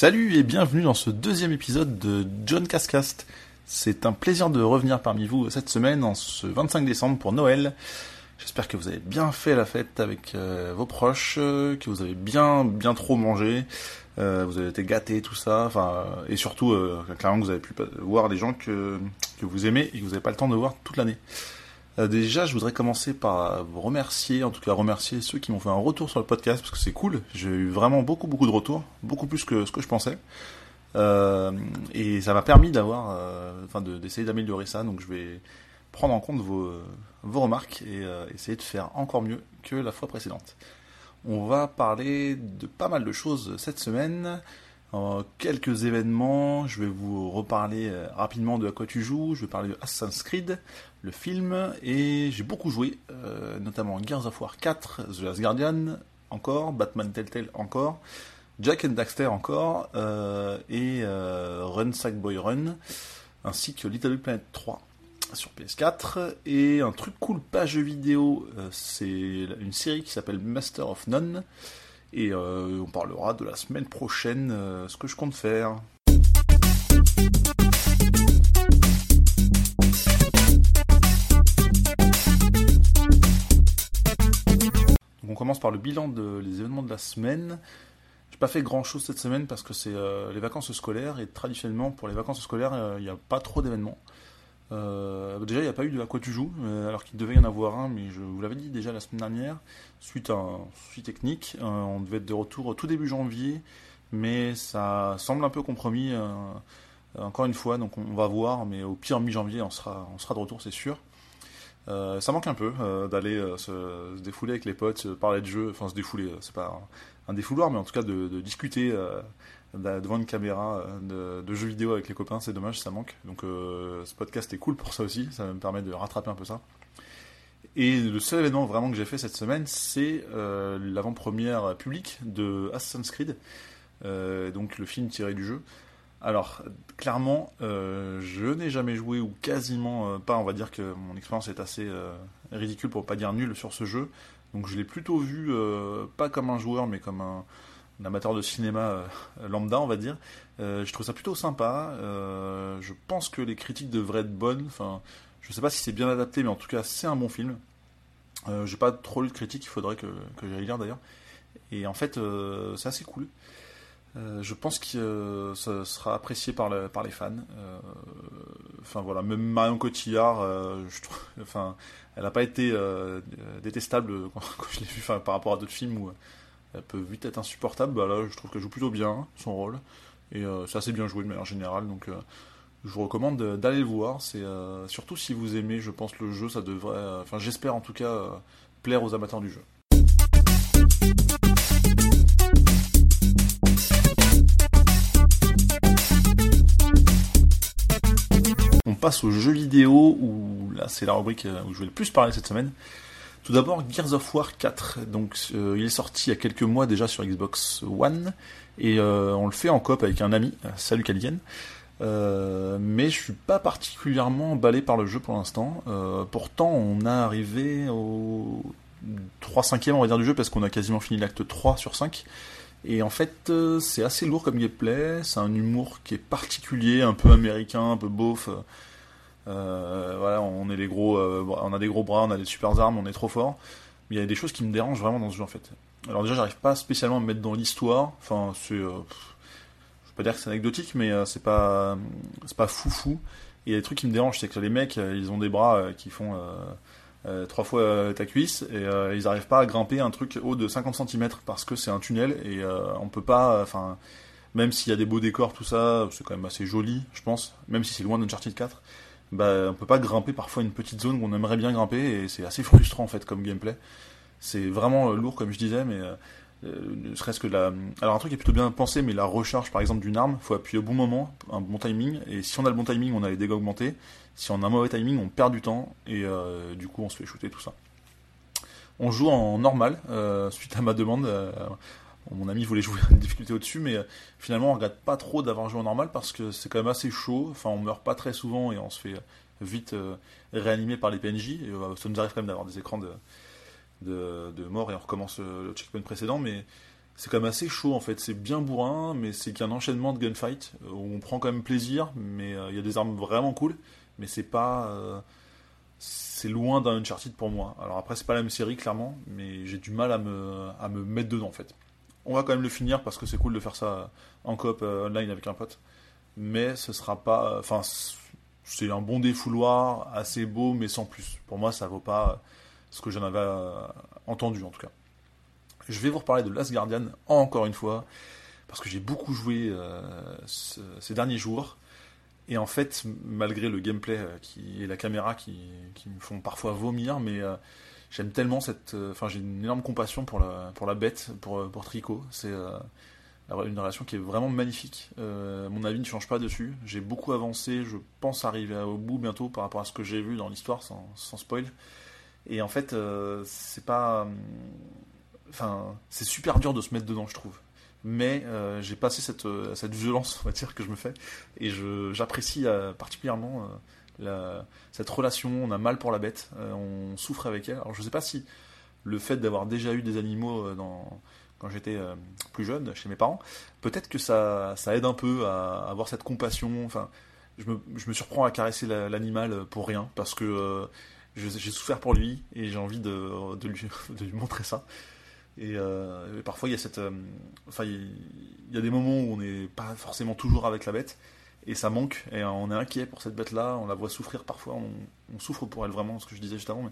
Salut et bienvenue dans ce deuxième épisode de John Cascast. C'est un plaisir de revenir parmi vous cette semaine, en ce 25 décembre pour Noël. J'espère que vous avez bien fait la fête avec euh, vos proches, euh, que vous avez bien bien trop mangé, euh, vous avez été gâtés, tout ça, enfin et surtout clairement que vous avez pu voir des gens que, que vous aimez et que vous n'avez pas le temps de voir toute l'année. Euh, déjà, je voudrais commencer par vous remercier, en tout cas remercier ceux qui m'ont fait un retour sur le podcast, parce que c'est cool. J'ai eu vraiment beaucoup, beaucoup de retours, beaucoup plus que ce que je pensais. Euh, et ça m'a permis d'avoir, euh, d'essayer d'améliorer ça. Donc, je vais prendre en compte vos, vos remarques et essayer de faire encore mieux que la fois précédente. On va parler de pas mal de choses cette semaine. Quelques événements, je vais vous reparler euh, rapidement de à quoi tu joues, je vais parler de Assassin's Creed, le film, et j'ai beaucoup joué, euh, notamment Gears of War 4, The Last Guardian, encore, Batman Telltale encore, Jack and Daxter encore, euh, et Run Sackboy Run, ainsi que Little Planet 3 sur PS4, et un truc cool, pas jeu vidéo, c'est une série qui s'appelle Master of None, et euh, on parlera de la semaine prochaine, euh, ce que je compte faire. On commence par le bilan des événements de la semaine. J'ai pas fait grand chose cette semaine parce que c'est euh, les vacances scolaires et traditionnellement pour les vacances scolaires il n'y a pas trop d'événements. Euh, déjà, il n'y a pas eu de à quoi tu joues, euh, alors qu'il devait y en avoir un, mais je vous l'avais dit déjà la semaine dernière, suite à un souci technique. Euh, on devait être de retour tout début janvier, mais ça semble un peu compromis, encore une fois, donc on va voir, mais au pire mi-janvier, on sera, on sera de retour, c'est sûr. ça manque un peu d'aller se, défouler avec les potes, parler de jeux, enfin se défouler, c'est pas un, défouloir, mais en tout cas de discuter devant une caméra euh, de, jeux vidéo avec les copains, c'est dommage, ça manque. Donc euh, ce podcast est cool pour ça aussi, ça me permet de rattraper un peu ça. Et le seul événement vraiment que j'ai fait cette semaine, c'est euh, l'avant-première publique de Assassin's Creed, donc le film tiré du jeu. Alors, clairement, je n'ai jamais joué ou quasiment pas. On va dire que mon expérience est assez ridicule pour pas dire nulle sur ce jeu. Donc, je l'ai plutôt vu pas comme un joueur, mais comme un, amateur de cinéma euh, lambda, on va dire. Euh, je trouve ça plutôt sympa. Euh, je pense que les critiques devraient être bonnes. Enfin, je sais pas si c'est bien adapté, mais en tout cas, c'est un bon film. J'ai pas trop lu de critiques, il faudrait que, j'aille lire d'ailleurs. Et en fait, c'est assez cool. je pense que ça sera apprécié par, les fans. Enfin voilà, même Marion Cotillard, je enfin, elle n'a pas été détestable quand, je l'ai vu par rapport à d'autres films elle peut vite être insupportable. Bah là, je trouve qu'elle joue plutôt bien son rôle. Et euh, c'est assez bien joué de manière générale. Donc, euh, je vous recommande d'aller le voir. C'est euh, surtout si vous aimez, je pense, le jeu, ça devrait. Enfin, j'espère en tout cas plaire aux amateurs du jeu. On passe aux jeux vidéo où là c'est la rubrique où je vais le plus parler cette semaine. Tout d'abord, Gears of War 4. Donc, euh, il est sorti il y a quelques mois déjà sur Xbox One et euh, on le fait en coop avec un ami. Salut Calien. Euh, mais je suis pas particulièrement emballé par le jeu pour l'instant. pourtant, on a arrivé au 3 5 on va dire du jeu parce qu'on a quasiment fini l'acte 3 sur 5. Et en fait, c'est assez lourd comme gameplay. C'est un humour qui est particulier, un peu américain, un peu beauf. Euh, voilà, on est les gros, euh, on a des gros bras, on a des super armes, on est trop fort. Mais il y a des choses qui me dérangent vraiment dans ce jeu en fait. Alors déjà, j'arrive pas spécialement à me mettre dans l'histoire. Enfin, c'est, euh, je pas dire que c'est anecdotique, mais c'est pas, c'est pas foufou. Et il y a des trucs qui me dérangent, c'est que les mecs, ils ont des bras qui font trois fois ta cuisse et ils arrivent pas à grimper un truc haut de 50 cm parce que c'est un tunnel et on peut pas, enfin, même s'il y a des beaux décors, tout ça, c'est quand même assez joli, je pense, même si c'est loin d'Uncharted 4 bah, on peut pas grimper parfois une petite zone où on aimerait bien grimper et c'est assez frustrant en fait comme gameplay. C'est vraiment euh, lourd comme je disais, mais euh, euh, ne serait-ce que la. Alors un truc qui est plutôt bien pensé, mais la recharge par exemple d'une arme, faut appuyer au bon moment, un bon timing, et si on a le bon timing, on a les dégâts augmentés. Si on a un mauvais timing, on perd du temps et du coup on se fait shooter tout ça. On joue en normal suite à ma demande mon ami voulait jouer une difficulté au-dessus, mais euh, finalement on regrette pas trop d'avoir joué en normal parce que c'est quand même assez chaud. Enfin, on meurt pas très souvent et on se fait vite euh, réanimer par les PNJ. Et, euh, ça nous arrive quand même d'avoir des écrans de, de, mort et on recommence le checkpoint précédent, mais c'est quand même assez chaud en fait. C'est bien bourrin, mais c'est qu'un enchaînement de gunfight où on prend quand même plaisir, mais il y a des armes vraiment cool, mais c'est pas c'est loin d'un Uncharted pour moi. Alors après, c'est pas la même série, clairement, mais j'ai du mal à me, à me mettre dedans, en fait. On va quand même le finir parce que c'est cool de faire ça en coop euh, online avec un pote. Mais ce sera pas. Enfin, c'est un bon défouloir, assez beau, mais sans plus. Pour moi, ça vaut pas ce que j'en avais euh, entendu, en tout cas. Je vais vous reparler de Last Guardian, encore une fois, parce que j'ai beaucoup joué euh, ces derniers jours. Et en fait, malgré le gameplay euh, qui, et la caméra qui, me font parfois vomir, mais euh, j'aime tellement cette. Euh, enfin, j'ai une énorme compassion pour la, pour la bête, pour, pour Tricot. C'est une relation qui est vraiment magnifique. mon avis ne change pas dessus. J'ai beaucoup avancé. Je pense arriver au bout bientôt par rapport à ce que j'ai vu dans l'histoire, sans, sans, spoil. Et en fait, c'est pas. Enfin, c'est super dur de se mettre dedans, je trouve mais euh, j'ai passé cette, euh, cette violence, on va dire, que je me fais, et j'apprécie euh, particulièrement cette relation. On a mal pour la bête, on souffre avec elle. Alors je ne sais pas si le fait d'avoir déjà eu des animaux dans, quand j'étais plus jeune chez mes parents, peut-être que ça, aide un peu à avoir cette compassion. Enfin, je me, surprends à caresser l'animal pour rien, parce que j'ai souffert pour lui et j'ai envie de, lui, montrer ça. Euh, et, parfois, il y a cette. Euh, enfin, il y a des moments où on n'est pas forcément toujours avec la bête, et ça manque, et on est inquiet pour cette bête-là, on la voit souffrir parfois, on, souffre pour elle vraiment, ce que je disais juste avant, mais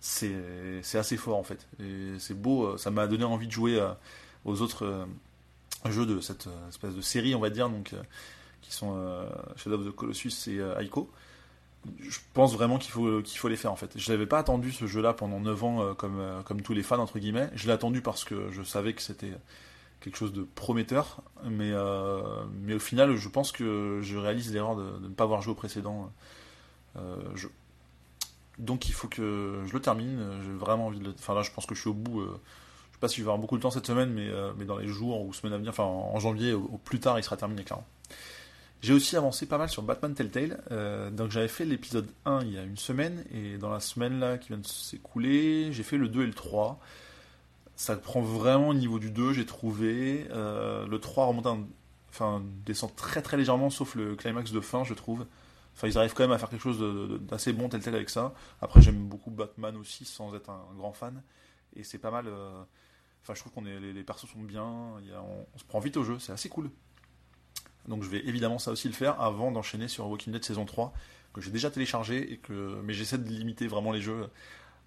c'est assez fort en fait. Et c'est beau, euh, ça m'a donné envie de jouer aux autres jeux de cette espèce de série, on va dire, donc, qui sont Shadow of the Colossus et Aiko je pense vraiment qu'il faut, qu'il faut les faire en fait. Je n'avais pas attendu ce jeu-là pendant 9 ans euh, comme, euh, comme tous les fans entre guillemets. Je l'ai attendu parce que je savais que c'était quelque chose de prometteur, mais, euh, mais au final je pense que je réalise l'erreur de, ne pas avoir joué au précédent jeu. Donc il faut que je le termine. J'ai vraiment envie de le... Enfin là je pense que je suis au bout. je sais pas si je vais avoir beaucoup de temps cette semaine, mais, mais dans les jours ou semaines à venir, enfin en, janvier au plus tard il sera terminé clairement. J'ai aussi avancé pas mal sur Batman Telltale. Euh, donc j'avais fait l'épisode 1 il y a une semaine, et dans la semaine là qui vient de s'écouler, j'ai fait le 2 et le 3. Ça prend vraiment au niveau du 2, j'ai trouvé. Euh, le 3 remonte enfin, descend très très légèrement, sauf le climax de fin, je trouve. Enfin, ils arrivent quand même à faire quelque chose d'assez bon tel tel avec ça. Après, j'aime beaucoup Batman aussi, sans être un, grand fan. Et c'est pas mal. Euh, enfin, je trouve qu'on est les, les, persos sont bien. on, se prend vite au jeu, c'est assez cool. Donc je vais évidemment ça aussi le faire avant d'enchaîner sur Walking Dead saison 3, que j'ai déjà téléchargé, et que, mais j'essaie de limiter vraiment les jeux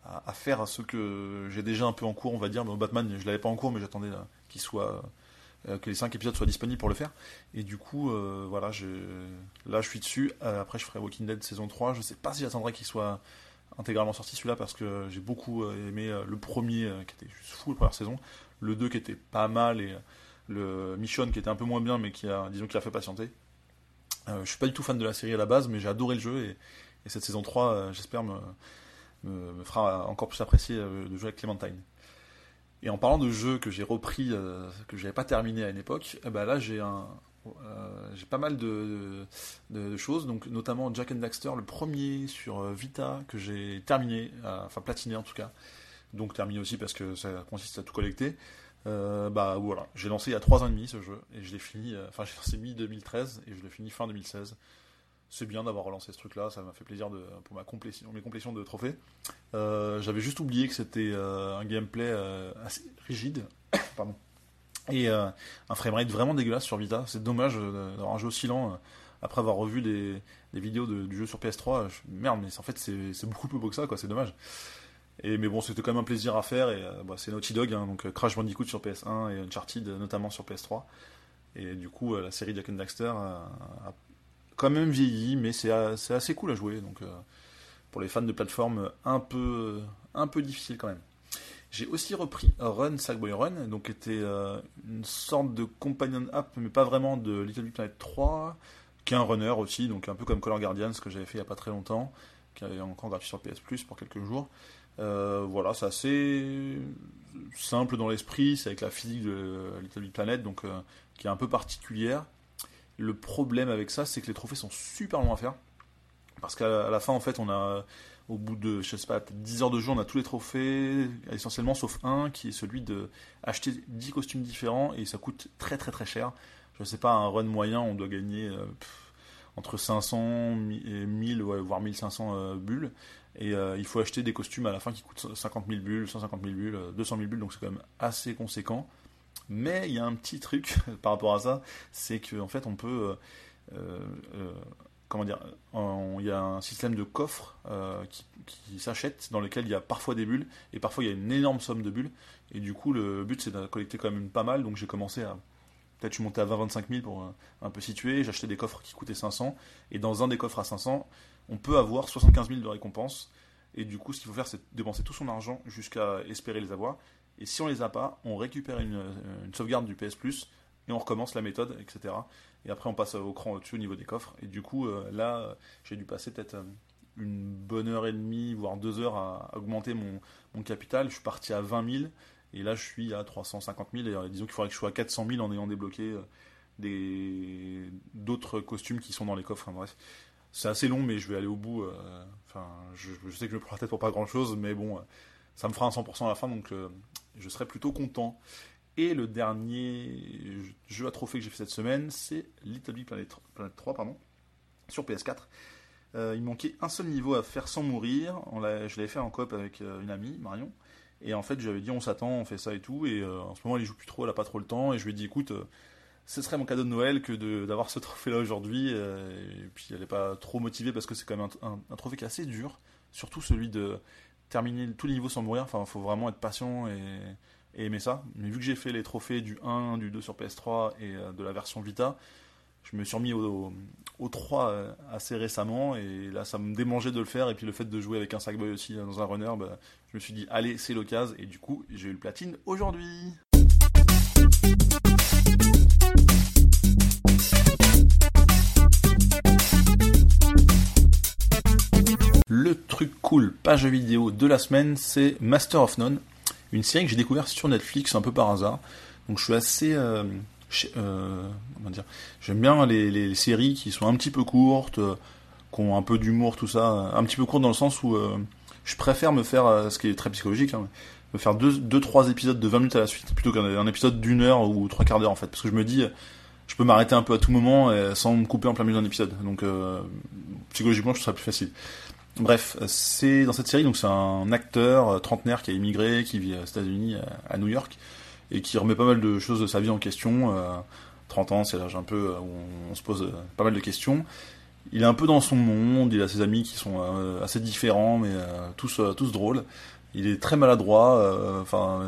à, faire à ceux que j'ai déjà un peu en cours, on va dire. Batman, je l'avais pas en cours, mais j'attendais euh, qu'il soit euh, que les 5 épisodes soient disponibles pour le faire. Et du coup, euh, voilà, là je suis dessus. après, je ferai Walking Dead saison 3. Je sais pas si j'attendrai qu'il soit intégralement sorti celui-là parce que j'ai beaucoup aimé le premier qui était juste fou la première saison, le 2 qui était pas mal et le Mission qui était un peu moins bien, mais qui a, disons, qui a fait patienter. Euh, je suis pas du tout fan de la série à la base, mais j'ai adoré le jeu et, cette saison 3, euh, j'espère, me, me, fera encore plus apprécier euh, de jouer avec Clementine. Et en parlant de jeux que j'ai repris, que j'avais pas terminé à une époque, eh ben là j'ai un, j'ai pas mal de, choses, donc notamment Jack and Daxter, le premier sur Vita que j'ai terminé, enfin platiné en tout cas, donc terminé aussi parce que ça consiste à tout collecter. Euh, bah voilà, j'ai lancé il y a 3 ans et demi ce jeu et je l'ai fini, euh, enfin j'ai lancé mi-2013 et je l'ai fini fin 2016. C'est bien d'avoir relancé ce truc-là, ça m'a fait plaisir pour mes complétions de trophées. Euh, j'avais juste oublié que c'était un gameplay assez rigide, pardon, et un framerate vraiment dégueulasse sur Vita. C'est dommage d'avoir un jeu aussi lent après avoir revu des, vidéos du jeu sur PS3. merde, mais en fait c'est beaucoup plus beau que ça, quoi. C'est dommage. Mais bon, c'était quand même un plaisir à faire. Et euh, bah, c'est Naughty Dog, hein, donc euh, Crash Bandicoot sur PS1 et Uncharted notamment sur PS3. Et du coup, euh, la série Jack and Daxter a, quand même vieilli, mais c'est assez cool à jouer. Donc pour les fans de plateforme, un peu, un difficile quand même. J'ai aussi repris Run Sackboy Run, donc qui était une sorte de companion app, mais pas vraiment de Little Big Planet 3, qui est un runner aussi, donc un peu comme Color Guardians que j'avais fait il n'y a pas très longtemps, qui est encore gratuit sur PS Plus pour quelques jours. Euh, voilà, c'est assez simple dans l'esprit, c'est avec la physique de Little Big Planet, donc euh, qui est un peu particulière. Le problème avec ça, c'est que les trophées sont super longs à faire. Parce qu'à la fin, en fait, on a, au bout de, je sais pas, 10 heures de jeu, on a tous les trophées, essentiellement sauf un, qui est celui de acheter 10 costumes différents, et ça coûte très très très cher. Je sais pas, un run moyen, on doit gagner euh, entre 500 et 1000, voire 1500 euh, bulles. Et euh, il faut acheter des costumes à la fin qui coûtent 50 000 bulles, 150 000 bulles, 200 000 bulles, donc c'est quand même assez conséquent. Mais il y a un petit truc par rapport à ça, c'est qu'en en fait on peut comment dire, il y a un système de coffre euh, qui, s'achète dans lequel il y a parfois des bulles et parfois il y a une énorme somme de bulles. Et du coup, le but c'est de collecter quand même pas mal. Donc j'ai commencé à. Peut-être je suis à 20-25 000 pour euh, un peu situer. Acheté des coffres qui coûtaient 500. Et dans un des coffres à 500, on peut avoir 75 000 de récompenses. Et du coup, ce qu'il faut faire, c'est dépenser tout son argent jusqu'à espérer les avoir. Et si on les a pas, on récupère une, une sauvegarde du PS et on recommence la méthode, etc. Et après, on passe au cran au-dessus au niveau des coffres. Et du coup, euh, là, j'ai dû passer peut-être euh, une bonne heure et demie, voire deux heures à, augmenter mon, capital. Je suis parti à 20 000. Et là, je suis à 350 000. Et euh, disons qu'il faudrait que je sois à 400 000 en ayant débloqué d'autres costumes qui sont dans les coffres. bref, c'est assez long, mais je vais aller au bout. Enfin, je, sais que je me prends la tête pour pas grand-chose, mais bon, ça me fera un 100% à la fin, donc je serai plutôt content. Et le dernier jeu à trophée que j'ai fait cette semaine, c'est Little Big Planet 3, pardon, sur PS4. Euh, il manquait un seul niveau à faire sans mourir. Je l'avais fait en coop avec euh, une amie, Marion. Et en fait, j'avais dit on s'attend, on fait ça et tout. Et euh, en ce moment, elle joue plus trop, elle a pas trop le temps. Et je lui ai dit écoute, ce serait mon cadeau de Noël que d'avoir ce trophée-là aujourd'hui. et puis elle n'est pas trop motivée parce que c'est quand même un, trophée qui est assez dur. Surtout celui de terminer tous les niveaux sans mourir. Enfin, faut vraiment être patient et aimer ça. Mais vu que j'ai fait les trophées du 1, du 2 sur PS3 et euh, de la version Vita, je me suis remis au, 3 euh, assez récemment et là ça me démangeait de le faire et puis le fait de jouer avec un Sackboy aussi euh, dans un runner, bah, je me suis dit allez c'est l'occasion et du coup j'ai eu le platine aujourd'hui. Truc cool page vidéo de la semaine c'est Master of None une série que j'ai découvert sur Netflix un peu par hasard. Donc je suis assez, euh, euh, comment dire, j'aime bien les, séries qui sont un petit peu courtes, euh, qui ont un peu d'humour, tout ça, un petit peu courtes dans le sens où je préfère me faire, ce qui est très psychologique, hein, me faire deux, deux, trois épisodes de 20 minutes à la suite plutôt qu'un épisode d'une heure ou trois quarts d'heure en fait, parce que je me dis, je peux m'arrêter un peu à tout moment sans me couper en plein milieu d'un épisode. Donc psychologiquement, je trouve ça plus facile. Bref, c'est dans cette série, donc c'est un acteur euh, trentenaire qui a immigré, qui vit aux États-Unis, euh, à New York, et qui remet pas mal de choses de sa vie en question. 30 euh, ans, c'est l'âge un peu où on se pose pas mal de questions. Il est un peu dans son monde, il a ses amis qui sont assez différents, mais tous, tous drôles. Il est très maladroit, enfin,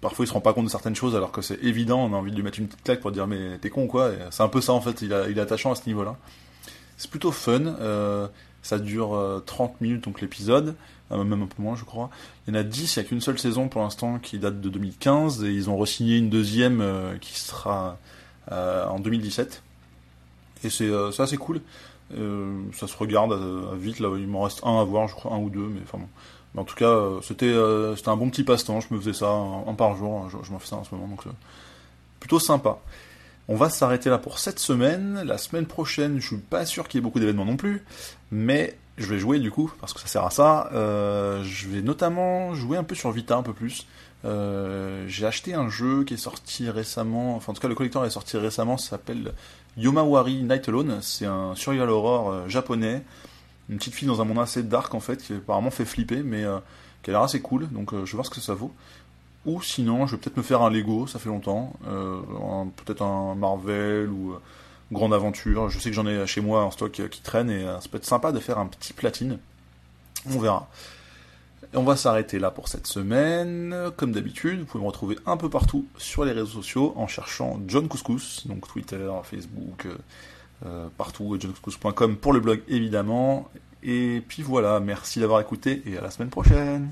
parfois il se rend pas compte de certaines choses alors que c'est évident, on a envie de lui mettre une petite claque pour dire mais t'es con quoi. C'est un peu ça en fait, il, il est attachant à ce niveau-là. C'est plutôt fun. Ça dure 30 euh, minutes, donc l'épisode, euh, même un peu moins, je crois. Il y en a 10, il n'y a qu'une seule saison pour l'instant qui date de 2015, et ils ont re-signé une deuxième euh, qui sera en 2017. Et c'est assez cool. ça se regarde vite, là, il m'en reste un à voir, je crois, un ou deux, mais enfin bon. Mais en tout cas, c'était un bon petit passe-temps, je me faisais ça un, par jour, je m'en fais ça en ce moment, donc plutôt sympa. On va s'arrêter là pour cette semaine. La semaine prochaine, je suis pas sûr qu'il y ait beaucoup d'événements non plus, mais je vais jouer du coup, parce que ça sert à ça. Euh, je vais notamment jouer un peu sur Vita, un peu plus. Euh, j'ai acheté un jeu qui est sorti récemment, enfin en tout cas le collector est sorti récemment, ça s'appelle Yomawari Night Alone. C'est un survival horror euh, japonais. Une petite fille dans un monde assez dark en fait, qui apparemment fait flipper, mais qui a l'air assez cool, donc je vais voir ce que ça vaut. Ou sinon, je vais peut-être me faire un Lego, ça fait longtemps. Euh, peut-être un Marvel ou euh, Grande Aventure. Je sais que j'en ai chez moi en stock qui traîne et euh, ça peut être sympa de faire un petit platine. On verra. On va s'arrêter là pour cette semaine. Comme d'habitude, vous pouvez me retrouver un peu partout sur les réseaux sociaux en cherchant John Couscous, donc Twitter, Facebook, partout, johncouscous.com pour le blog évidemment. Et puis voilà, merci d'avoir écouté et à la semaine prochaine.